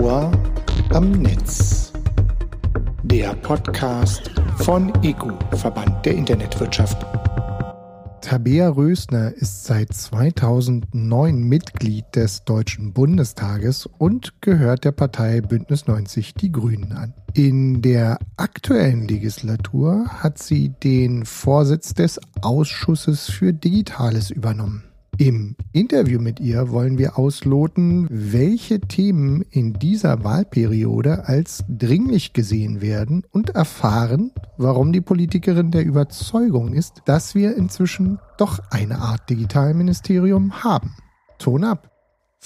Ohr am Netz. Der Podcast von EGU, Verband der Internetwirtschaft. Tabea Rösner ist seit 2009 Mitglied des Deutschen Bundestages und gehört der Partei Bündnis 90 Die Grünen an. In der aktuellen Legislatur hat sie den Vorsitz des Ausschusses für Digitales übernommen. Im Interview mit ihr wollen wir ausloten, welche Themen in dieser Wahlperiode als dringlich gesehen werden und erfahren, warum die Politikerin der Überzeugung ist, dass wir inzwischen doch eine Art Digitalministerium haben. Ton ab!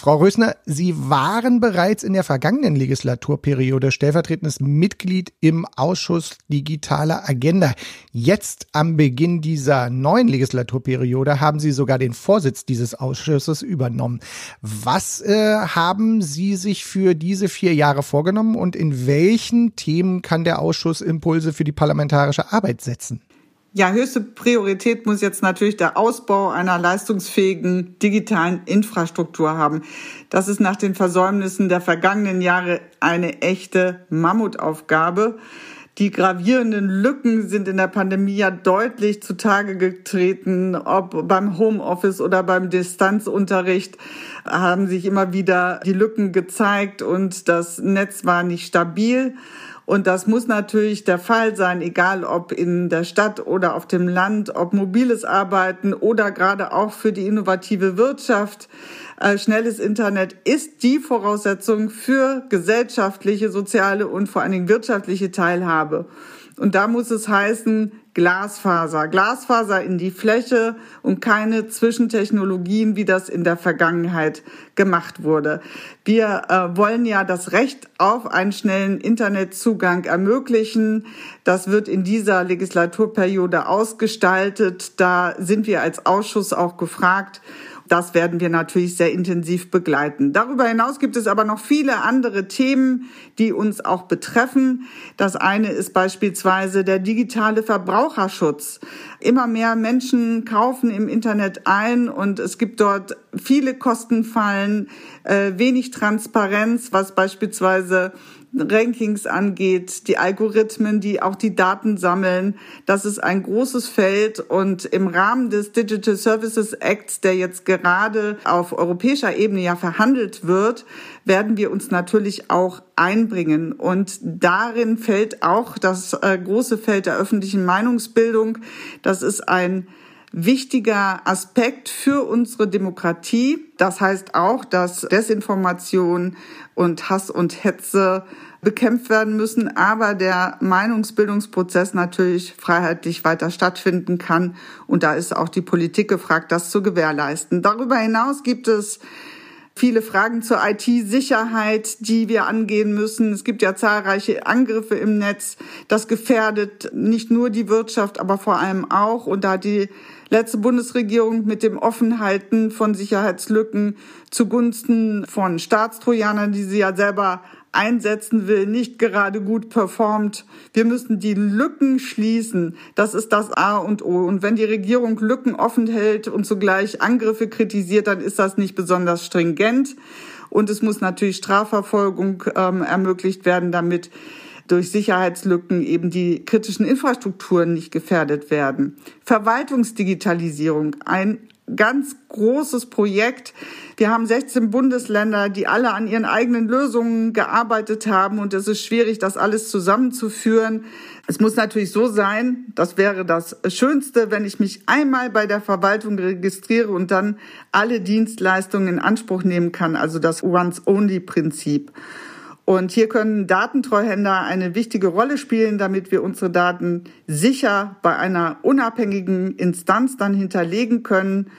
Frau Rösner, Sie waren bereits in der vergangenen Legislaturperiode stellvertretendes Mitglied im Ausschuss Digitale Agenda. Jetzt am Beginn dieser neuen Legislaturperiode haben Sie sogar den Vorsitz dieses Ausschusses übernommen. Was äh, haben Sie sich für diese vier Jahre vorgenommen und in welchen Themen kann der Ausschuss Impulse für die parlamentarische Arbeit setzen? Ja, höchste Priorität muss jetzt natürlich der Ausbau einer leistungsfähigen digitalen Infrastruktur haben. Das ist nach den Versäumnissen der vergangenen Jahre eine echte Mammutaufgabe. Die gravierenden Lücken sind in der Pandemie ja deutlich zutage getreten, ob beim Homeoffice oder beim Distanzunterricht haben sich immer wieder die Lücken gezeigt und das Netz war nicht stabil. Und das muss natürlich der Fall sein, egal ob in der Stadt oder auf dem Land, ob mobiles Arbeiten oder gerade auch für die innovative Wirtschaft. Äh, schnelles Internet ist die Voraussetzung für gesellschaftliche, soziale und vor allen Dingen wirtschaftliche Teilhabe. Und da muss es heißen, Glasfaser. Glasfaser in die Fläche und keine Zwischentechnologien, wie das in der Vergangenheit gemacht wurde. Wir äh, wollen ja das Recht auf einen schnellen Internetzugang ermöglichen. Das wird in dieser Legislaturperiode ausgestaltet. Da sind wir als Ausschuss auch gefragt. Das werden wir natürlich sehr intensiv begleiten. Darüber hinaus gibt es aber noch viele andere Themen, die uns auch betreffen. Das eine ist beispielsweise der digitale Verbraucherschutz. Immer mehr Menschen kaufen im Internet ein und es gibt dort viele Kostenfallen, äh, wenig Transparenz, was beispielsweise Rankings angeht, die Algorithmen, die auch die Daten sammeln. Das ist ein großes Feld und im Rahmen des Digital Services Acts, der jetzt gerade auf europäischer Ebene ja verhandelt wird, werden wir uns natürlich auch einbringen. Und darin fällt auch das äh, große Feld der öffentlichen Meinungsbildung. Das ist ein wichtiger Aspekt für unsere Demokratie. Das heißt auch, dass Desinformation und Hass und Hetze bekämpft werden müssen, aber der Meinungsbildungsprozess natürlich freiheitlich weiter stattfinden kann. Und da ist auch die Politik gefragt, das zu gewährleisten. Darüber hinaus gibt es viele Fragen zur IT-Sicherheit, die wir angehen müssen. Es gibt ja zahlreiche Angriffe im Netz. Das gefährdet nicht nur die Wirtschaft, aber vor allem auch. Und da die letzte Bundesregierung mit dem Offenhalten von Sicherheitslücken zugunsten von Staatstrojanern, die sie ja selber einsetzen will, nicht gerade gut performt. Wir müssen die Lücken schließen. Das ist das A und O. Und wenn die Regierung Lücken offen hält und zugleich Angriffe kritisiert, dann ist das nicht besonders stringent. Und es muss natürlich Strafverfolgung ähm, ermöglicht werden, damit durch Sicherheitslücken eben die kritischen Infrastrukturen nicht gefährdet werden. Verwaltungsdigitalisierung, ein ganz großes Projekt. Wir haben 16 Bundesländer, die alle an ihren eigenen Lösungen gearbeitet haben und es ist schwierig, das alles zusammenzuführen. Es muss natürlich so sein, das wäre das Schönste, wenn ich mich einmal bei der Verwaltung registriere und dann alle Dienstleistungen in Anspruch nehmen kann, also das Once-Only-Prinzip. Und hier können Datentreuhänder eine wichtige Rolle spielen, damit wir unsere Daten sicher bei einer unabhängigen Instanz dann hinterlegen können.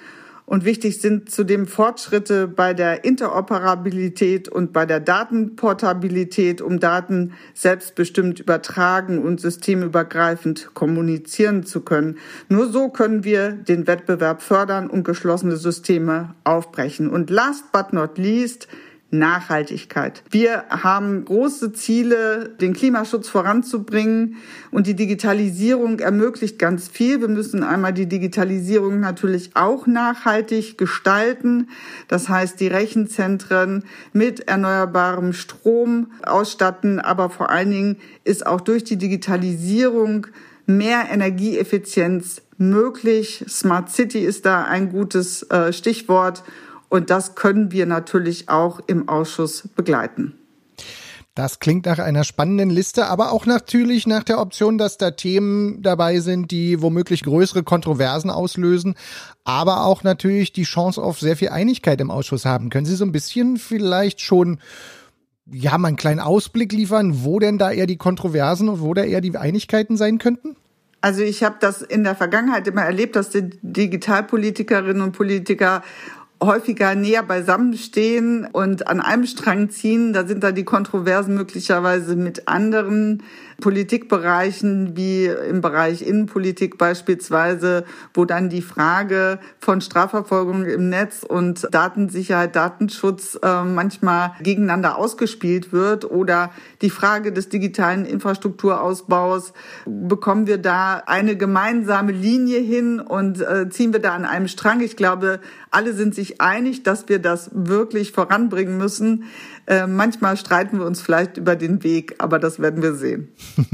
Und wichtig sind zudem Fortschritte bei der Interoperabilität und bei der Datenportabilität, um Daten selbstbestimmt übertragen und systemübergreifend kommunizieren zu können. Nur so können wir den Wettbewerb fördern und geschlossene Systeme aufbrechen. Und last but not least, Nachhaltigkeit. Wir haben große Ziele, den Klimaschutz voranzubringen und die Digitalisierung ermöglicht ganz viel. Wir müssen einmal die Digitalisierung natürlich auch nachhaltig gestalten. Das heißt, die Rechenzentren mit erneuerbarem Strom ausstatten, aber vor allen Dingen ist auch durch die Digitalisierung mehr Energieeffizienz möglich. Smart City ist da ein gutes äh, Stichwort. Und das können wir natürlich auch im Ausschuss begleiten. Das klingt nach einer spannenden Liste, aber auch natürlich nach der Option, dass da Themen dabei sind, die womöglich größere Kontroversen auslösen, aber auch natürlich die Chance auf sehr viel Einigkeit im Ausschuss haben. Können Sie so ein bisschen vielleicht schon ja, mal einen kleinen Ausblick liefern, wo denn da eher die Kontroversen und wo da eher die Einigkeiten sein könnten? Also ich habe das in der Vergangenheit immer erlebt, dass die Digitalpolitikerinnen und Politiker häufiger näher beisammenstehen und an einem Strang ziehen. Da sind da die Kontroversen möglicherweise mit anderen Politikbereichen wie im Bereich Innenpolitik beispielsweise, wo dann die Frage von Strafverfolgung im Netz und Datensicherheit, Datenschutz äh, manchmal gegeneinander ausgespielt wird oder die Frage des digitalen Infrastrukturausbaus. Bekommen wir da eine gemeinsame Linie hin und äh, ziehen wir da an einem Strang? Ich glaube, alle sind sich einig, dass wir das wirklich voranbringen müssen. Äh, manchmal streiten wir uns vielleicht über den Weg, aber das werden wir sehen.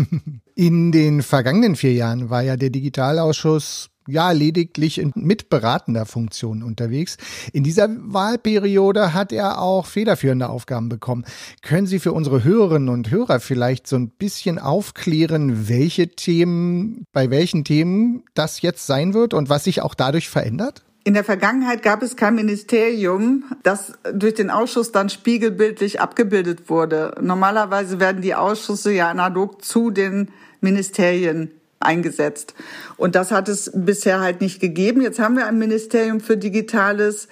In den vergangenen vier Jahren war ja der Digitalausschuss ja lediglich in mitberatender Funktion unterwegs. In dieser Wahlperiode hat er auch federführende Aufgaben bekommen. Können Sie für unsere Hörerinnen und Hörer vielleicht so ein bisschen aufklären, welche Themen, bei welchen Themen das jetzt sein wird und was sich auch dadurch verändert? In der Vergangenheit gab es kein Ministerium, das durch den Ausschuss dann spiegelbildlich abgebildet wurde. Normalerweise werden die Ausschüsse ja analog zu den Ministerien eingesetzt. Und das hat es bisher halt nicht gegeben. Jetzt haben wir ein Ministerium für Digitales,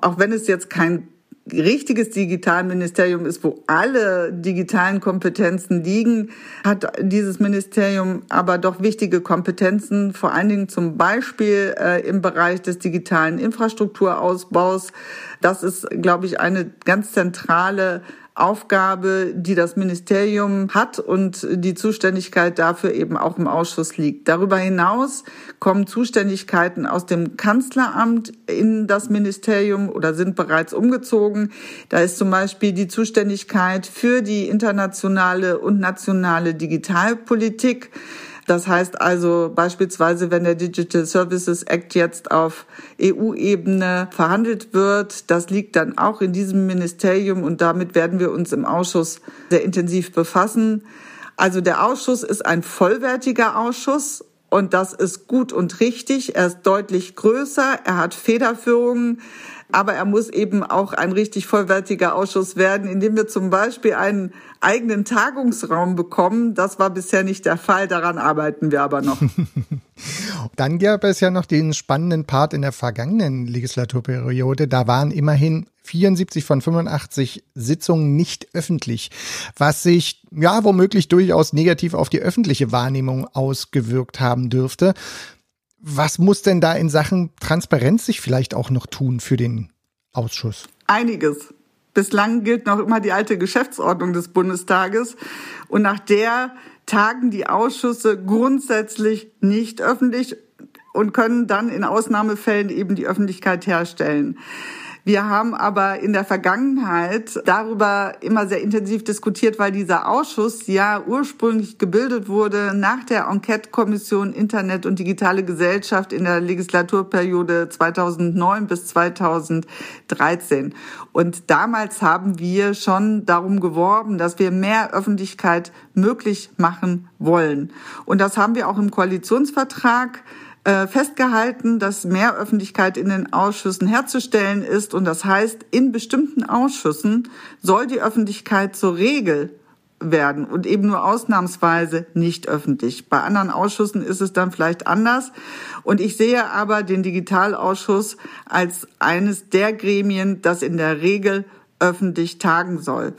auch wenn es jetzt kein richtiges Digitalministerium ist, wo alle digitalen Kompetenzen liegen, hat dieses Ministerium aber doch wichtige Kompetenzen, vor allen Dingen zum Beispiel äh, im Bereich des digitalen Infrastrukturausbaus. Das ist, glaube ich, eine ganz zentrale Aufgabe, die das Ministerium hat und die Zuständigkeit dafür eben auch im Ausschuss liegt. Darüber hinaus kommen Zuständigkeiten aus dem Kanzleramt in das Ministerium oder sind bereits umgezogen. Da ist zum Beispiel die Zuständigkeit für die internationale und nationale Digitalpolitik. Das heißt also beispielsweise, wenn der Digital Services Act jetzt auf EU-Ebene verhandelt wird, das liegt dann auch in diesem Ministerium und damit werden wir uns im Ausschuss sehr intensiv befassen. Also der Ausschuss ist ein vollwertiger Ausschuss und das ist gut und richtig. Er ist deutlich größer, er hat Federführungen, aber er muss eben auch ein richtig vollwertiger Ausschuss werden, indem wir zum Beispiel einen eigenen Tagungsraum bekommen. Das war bisher nicht der Fall. Daran arbeiten wir aber noch. Dann gab es ja noch den spannenden Part in der vergangenen Legislaturperiode. Da waren immerhin 74 von 85 Sitzungen nicht öffentlich, was sich ja womöglich durchaus negativ auf die öffentliche Wahrnehmung ausgewirkt haben dürfte. Was muss denn da in Sachen Transparenz sich vielleicht auch noch tun für den Ausschuss? Einiges. Bislang gilt noch immer die alte Geschäftsordnung des Bundestages und nach der tagen die Ausschüsse grundsätzlich nicht öffentlich und können dann in Ausnahmefällen eben die Öffentlichkeit herstellen. Wir haben aber in der Vergangenheit darüber immer sehr intensiv diskutiert, weil dieser Ausschuss ja ursprünglich gebildet wurde nach der Enquete-Kommission Internet und digitale Gesellschaft in der Legislaturperiode 2009 bis 2013. Und damals haben wir schon darum geworben, dass wir mehr Öffentlichkeit möglich machen wollen. Und das haben wir auch im Koalitionsvertrag festgehalten, dass mehr Öffentlichkeit in den Ausschüssen herzustellen ist. Und das heißt, in bestimmten Ausschüssen soll die Öffentlichkeit zur Regel werden und eben nur ausnahmsweise nicht öffentlich. Bei anderen Ausschüssen ist es dann vielleicht anders. Und ich sehe aber den Digitalausschuss als eines der Gremien, das in der Regel öffentlich tagen soll.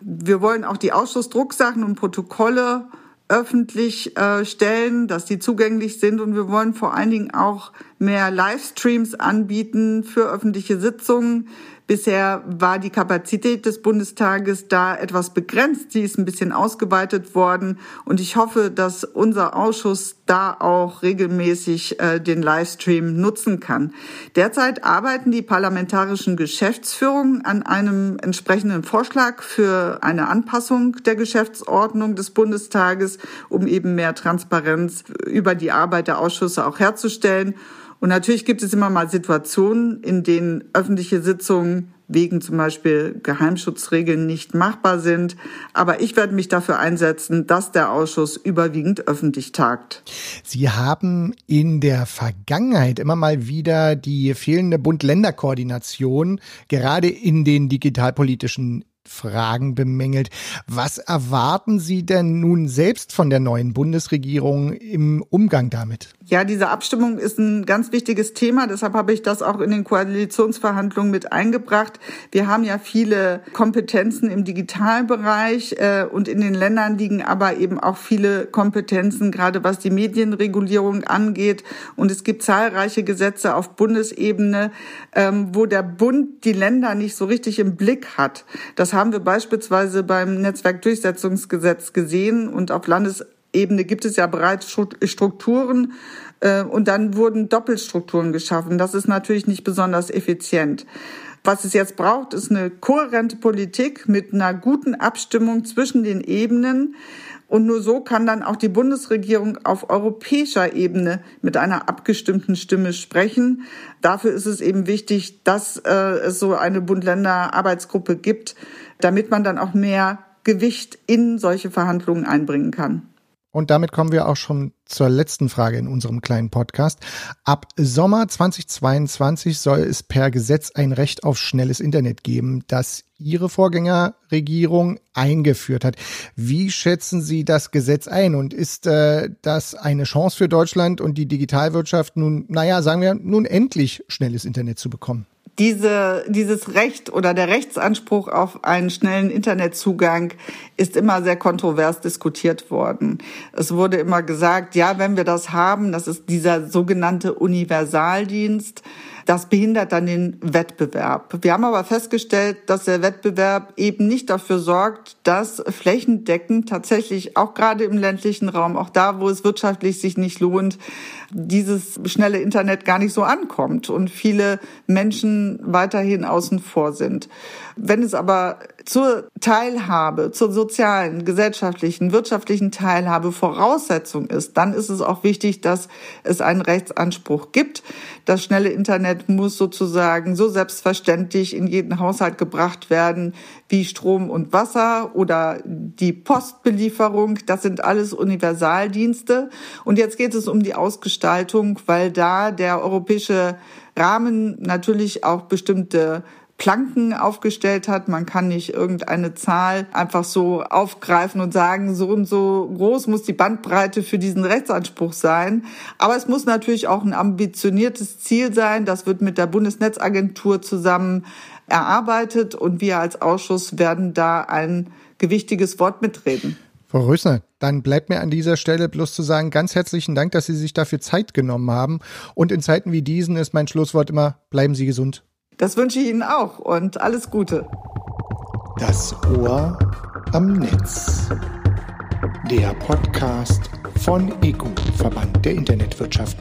Wir wollen auch die Ausschussdrucksachen und Protokolle öffentlich äh, stellen, dass die zugänglich sind und wir wollen vor allen Dingen auch mehr Livestreams anbieten für öffentliche Sitzungen. Bisher war die Kapazität des Bundestages da etwas begrenzt. Sie ist ein bisschen ausgeweitet worden. Und ich hoffe, dass unser Ausschuss da auch regelmäßig äh, den Livestream nutzen kann. Derzeit arbeiten die parlamentarischen Geschäftsführungen an einem entsprechenden Vorschlag für eine Anpassung der Geschäftsordnung des Bundestages, um eben mehr Transparenz über die Arbeit der Ausschüsse auch herzustellen. Und natürlich gibt es immer mal Situationen, in denen öffentliche Sitzungen wegen zum Beispiel Geheimschutzregeln nicht machbar sind. Aber ich werde mich dafür einsetzen, dass der Ausschuss überwiegend öffentlich tagt. Sie haben in der Vergangenheit immer mal wieder die fehlende Bund-Länder-Koordination gerade in den digitalpolitischen Fragen bemängelt. Was erwarten Sie denn nun selbst von der neuen Bundesregierung im Umgang damit? Ja, diese Abstimmung ist ein ganz wichtiges Thema. Deshalb habe ich das auch in den Koalitionsverhandlungen mit eingebracht. Wir haben ja viele Kompetenzen im Digitalbereich äh, und in den Ländern liegen aber eben auch viele Kompetenzen, gerade was die Medienregulierung angeht. Und es gibt zahlreiche Gesetze auf Bundesebene, ähm, wo der Bund die Länder nicht so richtig im Blick hat. Das haben wir beispielsweise beim Netzwerkdurchsetzungsgesetz gesehen und auf Landesebene gibt es ja bereits Strukturen äh, und dann wurden Doppelstrukturen geschaffen. Das ist natürlich nicht besonders effizient. Was es jetzt braucht, ist eine kohärente Politik mit einer guten Abstimmung zwischen den Ebenen. Und nur so kann dann auch die Bundesregierung auf europäischer Ebene mit einer abgestimmten Stimme sprechen. Dafür ist es eben wichtig, dass äh, es so eine Bund-Länder-Arbeitsgruppe gibt, damit man dann auch mehr Gewicht in solche Verhandlungen einbringen kann. Und damit kommen wir auch schon zur letzten Frage in unserem kleinen Podcast. Ab Sommer 2022 soll es per Gesetz ein Recht auf schnelles Internet geben, das Ihre Vorgängerregierung eingeführt hat. Wie schätzen Sie das Gesetz ein? Und ist äh, das eine Chance für Deutschland und die Digitalwirtschaft nun, naja, sagen wir, nun endlich schnelles Internet zu bekommen? diese, dieses Recht oder der Rechtsanspruch auf einen schnellen Internetzugang ist immer sehr kontrovers diskutiert worden. Es wurde immer gesagt, ja, wenn wir das haben, das ist dieser sogenannte Universaldienst, das behindert dann den Wettbewerb. Wir haben aber festgestellt, dass der Wettbewerb eben nicht dafür sorgt, dass flächendeckend tatsächlich auch gerade im ländlichen Raum, auch da, wo es wirtschaftlich sich nicht lohnt, dieses schnelle Internet gar nicht so ankommt und viele Menschen weiterhin außen vor sind. Wenn es aber zur Teilhabe, zur sozialen, gesellschaftlichen, wirtschaftlichen Teilhabe Voraussetzung ist, dann ist es auch wichtig, dass es einen Rechtsanspruch gibt. Das schnelle Internet muss sozusagen so selbstverständlich in jeden Haushalt gebracht werden wie Strom und Wasser oder die Postbelieferung. Das sind alles Universaldienste. Und jetzt geht es um die Ausgestaltung, weil da der europäische Rahmen natürlich auch bestimmte Planken aufgestellt hat. Man kann nicht irgendeine Zahl einfach so aufgreifen und sagen, so und so groß muss die Bandbreite für diesen Rechtsanspruch sein. Aber es muss natürlich auch ein ambitioniertes Ziel sein. Das wird mit der Bundesnetzagentur zusammen erarbeitet und wir als Ausschuss werden da ein gewichtiges Wort mitreden. Frau Rösner, dann bleibt mir an dieser Stelle bloß zu sagen, ganz herzlichen Dank, dass Sie sich dafür Zeit genommen haben. Und in Zeiten wie diesen ist mein Schlusswort immer, bleiben Sie gesund. Das wünsche ich Ihnen auch und alles Gute. Das Ohr am Netz. Der Podcast von EGU, Verband der Internetwirtschaft.